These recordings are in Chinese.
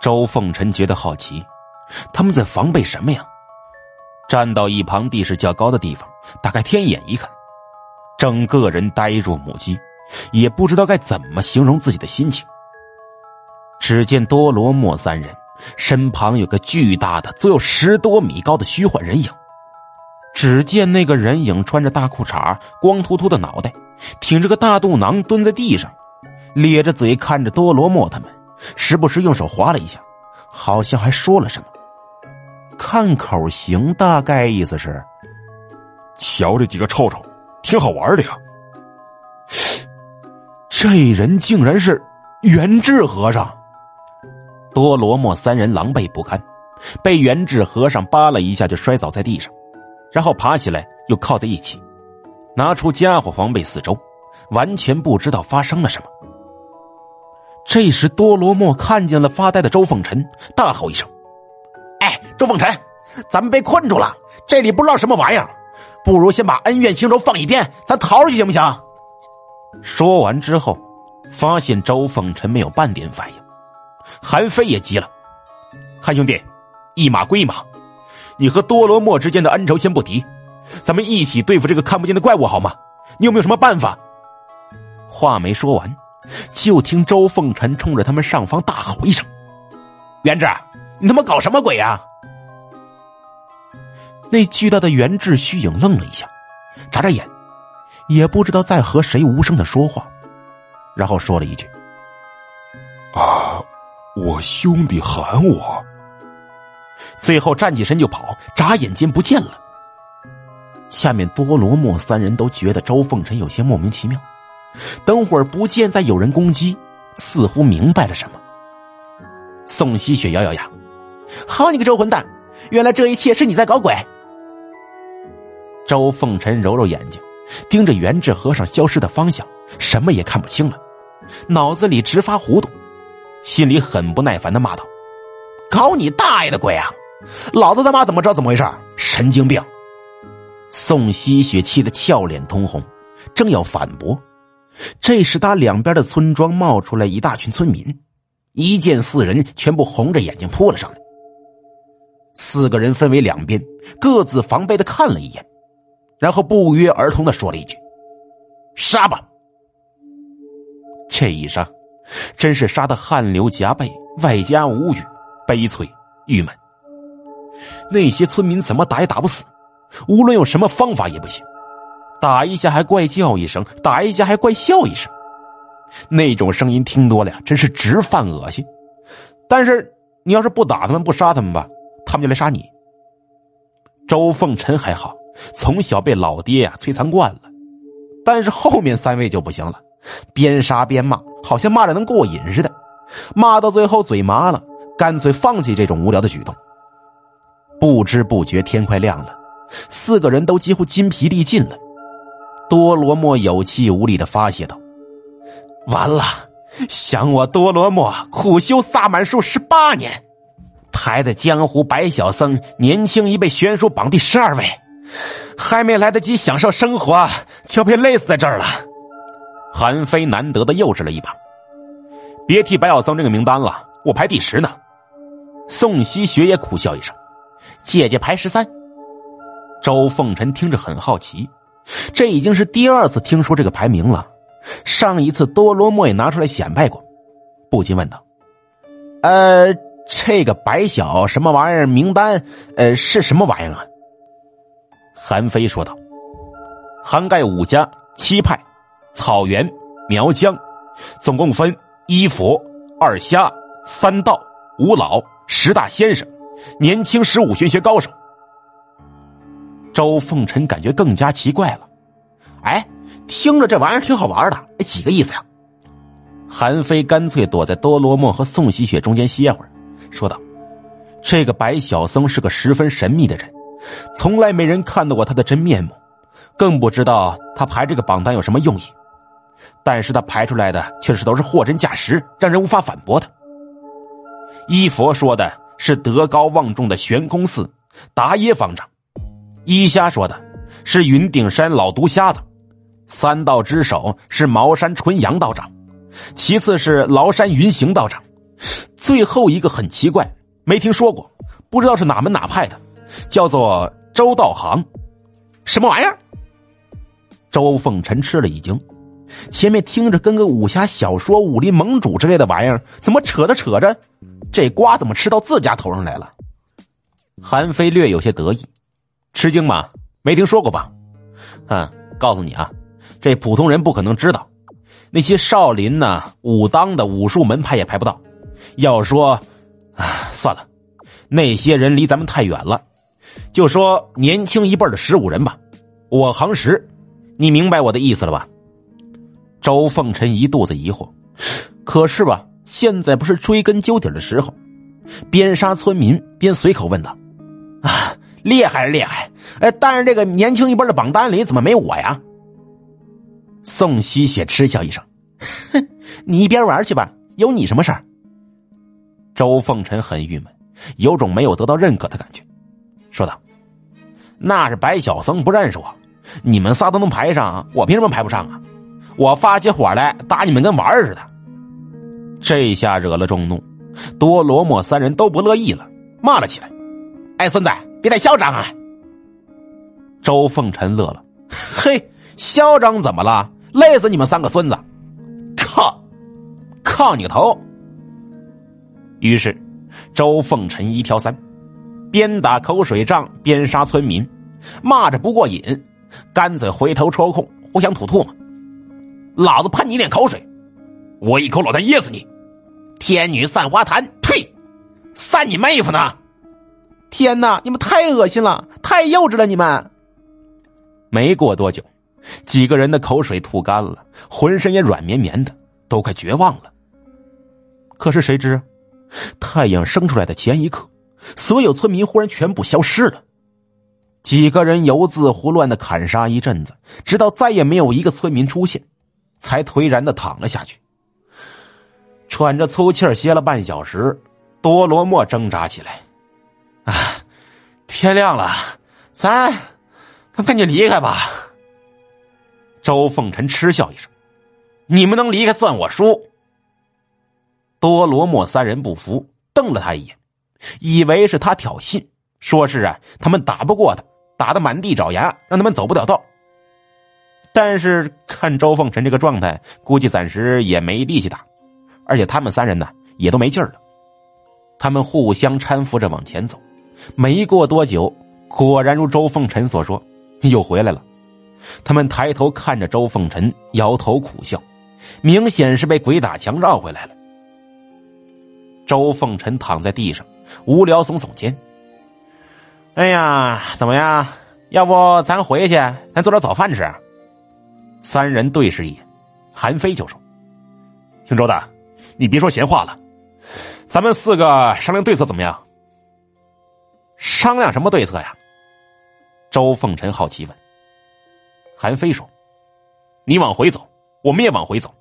周凤臣觉得好奇，他们在防备什么呀？站到一旁地势较高的地方，打开天眼一看，整个人呆若木鸡，也不知道该怎么形容自己的心情。只见多罗莫三人身旁有个巨大的、足有十多米高的虚幻人影。只见那个人影穿着大裤衩，光秃秃的脑袋，挺着个大肚囊，蹲在地上，咧着嘴看着多罗莫他们，时不时用手划了一下，好像还说了什么。看口型，大概意思是：瞧这几个臭臭，挺好玩的呀。这人竟然是元智和尚。多罗莫三人狼狈不堪，被元智和尚扒了一下，就摔倒在地上。然后爬起来，又靠在一起，拿出家伙防备四周，完全不知道发生了什么。这时，多罗莫看见了发呆的周凤臣，大吼一声：“哎，周凤臣，咱们被困住了，这里不知道什么玩意儿，不如先把恩怨情仇放一边，咱逃出去行不行？”说完之后，发现周凤臣没有半点反应，韩飞也急了：“韩兄弟，一码归一码。”你和多罗莫之间的恩仇先不提，咱们一起对付这个看不见的怪物好吗？你有没有什么办法？话没说完，就听周凤臣冲着他们上方大吼一声：“元志，你他妈搞什么鬼呀？”那巨大的元志虚影愣了一下，眨眨眼，也不知道在和谁无声的说话，然后说了一句：“啊，我兄弟喊我。”最后站起身就跑，眨眼间不见了。下面多罗莫三人都觉得周凤臣有些莫名其妙。等会儿不见再有人攻击，似乎明白了什么。宋希雪咬咬牙：“好你个周混蛋，原来这一切是你在搞鬼。”周凤臣揉揉眼睛，盯着元智和尚消失的方向，什么也看不清了，脑子里直发糊涂，心里很不耐烦的骂道：“搞你大爷的鬼啊！”老子他妈怎么知道怎么回事？神经病！宋希雪气得俏脸通红，正要反驳，这时他两边的村庄冒出来一大群村民，一见四人，全部红着眼睛扑了上来。四个人分为两边，各自防备的看了一眼，然后不约而同的说了一句：“杀吧！”这一杀，真是杀的汗流浃背，外加无语、悲催、郁闷。那些村民怎么打也打不死，无论用什么方法也不行。打一下还怪叫一声，打一下还怪笑一声，那种声音听多了呀，真是直犯恶心。但是你要是不打他们，不杀他们吧，他们就来杀你。周凤臣还好，从小被老爹呀摧残惯了，但是后面三位就不行了，边杀边骂，好像骂着能过瘾似的，骂到最后嘴麻了，干脆放弃这种无聊的举动。不知不觉天快亮了，四个人都几乎筋疲力尽了。多罗莫有气无力的发泄道：“完了，想我多罗莫苦修萨满术十八年，排在江湖百小僧年轻一辈悬殊榜第十二位，还没来得及享受生活，就被累死在这儿了。”韩非难得的幼稚了一把：“别提白小僧这个名单了，我排第十呢。”宋希雪也苦笑一声。姐姐排十三。周凤臣听着很好奇，这已经是第二次听说这个排名了。上一次多罗莫也拿出来显摆过，不禁问道：“呃，这个白小什么玩意儿名单？呃，是什么玩意儿啊？”韩非说道：“涵盖五家、七派、草原、苗疆，总共分一佛、二虾、三道、五老、十大先生。”年轻十五玄学高手，周凤臣感觉更加奇怪了。哎，听着这玩意儿挺好玩的，几个意思呀？韩非干脆躲在多罗莫和宋喜雪中间歇会儿，说道：“这个白小僧是个十分神秘的人，从来没人看到过他的真面目，更不知道他排这个榜单有什么用意。但是他排出来的确实都是货真价实，让人无法反驳的。一佛说的。”是德高望重的悬空寺达耶方丈，一瞎说的是云顶山老毒瞎子，三道之首是茅山纯阳道长，其次是崂山云行道长，最后一个很奇怪，没听说过，不知道是哪门哪派的，叫做周道行，什么玩意儿？周凤臣吃了一惊，前面听着跟个武侠小说、武林盟主之类的玩意儿，怎么扯着扯着，这瓜怎么吃到自家头上来了？韩飞略有些得意，吃惊吗？没听说过吧？嗯，告诉你啊，这普通人不可能知道。那些少林呢、武当的武术门派也排不到。要说，啊，算了，那些人离咱们太远了。就说年轻一辈的十五人吧，我行十，你明白我的意思了吧？周凤臣一肚子疑惑，可是吧，现在不是追根究底的时候。边杀村民边随口问道：“，厉害是厉害，哎，但是这个年轻一辈的榜单里怎么没我呀？”宋希雪嗤笑一声：“哼，你一边玩去吧，有你什么事儿？”周凤臣很郁闷，有种没有得到认可的感觉，说道：“那是白小僧不认识我，你们仨都能排上，我凭什么排不上啊？我发起火来打你们跟玩似的。”这下惹了众怒，多罗莫三人都不乐意了，骂了起来：“哎，孙子，别太嚣张啊！”周凤臣乐了：“嘿，嚣张怎么了？累死你们三个孙子！靠，靠你个头！”于是，周凤臣一挑三，边打口水仗边杀村民，骂着不过瘾，干脆回头抽空互相吐唾沫。老子喷你一脸口水，我一口老痰噎死你！天女散花坛，呸！散你妹夫呢！天哪，你们太恶心了，太幼稚了！你们。没过多久，几个人的口水吐干了，浑身也软绵绵的，都快绝望了。可是谁知，太阳升出来的前一刻，所有村民忽然全部消失了。几个人游自胡乱的砍杀一阵子，直到再也没有一个村民出现，才颓然的躺了下去。喘着粗气歇了半小时，多罗莫挣扎起来：“啊，天亮了，咱咱赶紧离开吧。”周凤臣嗤笑一声：“你们能离开算我输。”多罗莫三人不服，瞪了他一眼，以为是他挑衅，说是啊，他们打不过他，打得满地找牙，让他们走不了道。但是看周凤臣这个状态，估计暂时也没力气打。而且他们三人呢也都没劲儿了，他们互相搀扶着往前走，没过多久，果然如周凤臣所说，又回来了。他们抬头看着周凤臣，摇头苦笑，明显是被鬼打墙绕回来了。周凤臣躺在地上，无聊耸耸肩：“哎呀，怎么样？要不咱回去，咱做点早饭吃？”三人对视一眼，韩飞就说：“姓周的。”你别说闲话了，咱们四个商量对策怎么样？商量什么对策呀？周凤臣好奇问。韩飞说：“你往回走，我们也往回走，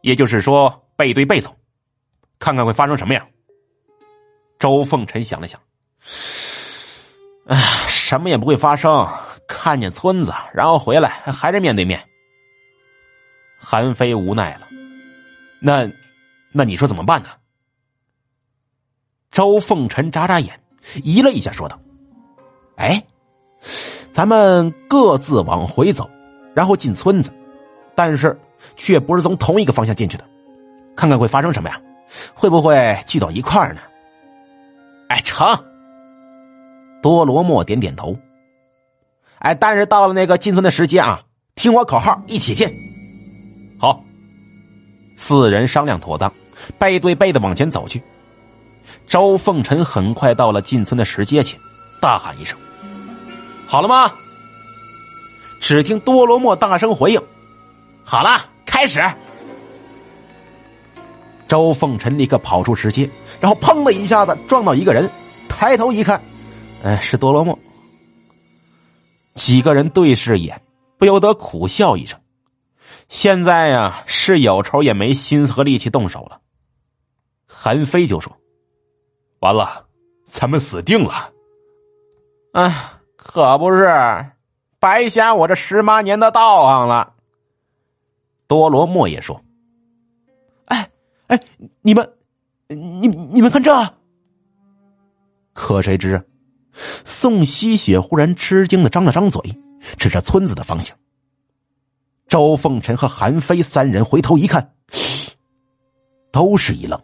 也就是说背对背走，看看会发生什么呀？”周凤臣想了想，哎，什么也不会发生，看见村子，然后回来还是面对面。韩飞无奈了，那。那你说怎么办呢？周凤臣眨眨眼，移了一下，说道：“哎，咱们各自往回走，然后进村子，但是却不是从同一个方向进去的，看看会发生什么呀？会不会聚到一块儿呢？”哎，成。多罗莫点点头。哎，但是到了那个进村的时间啊，听我口号，一起进。好。四人商量妥当，背对背的往前走去。周凤臣很快到了进村的石阶前，大喊一声：“好了吗？”只听多罗莫大声回应：“好了，开始。”周凤臣立刻跑出石阶，然后砰的一下子撞到一个人，抬头一看，哎，是多罗莫。几个人对视一眼，不由得苦笑一声。现在呀，是有仇也没心思和力气动手了。韩飞就说：“完了，咱们死定了。”哎，可不是，白瞎我这十八年的道行了。多罗莫也说：“哎哎，你们，你你们看这！可谁知，宋希雪忽然吃惊的张了张嘴，指着村子的方向。周凤臣和韩飞三人回头一看，都是一愣。